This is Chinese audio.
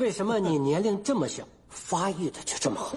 为什么你年龄这么小，发育的却这么好？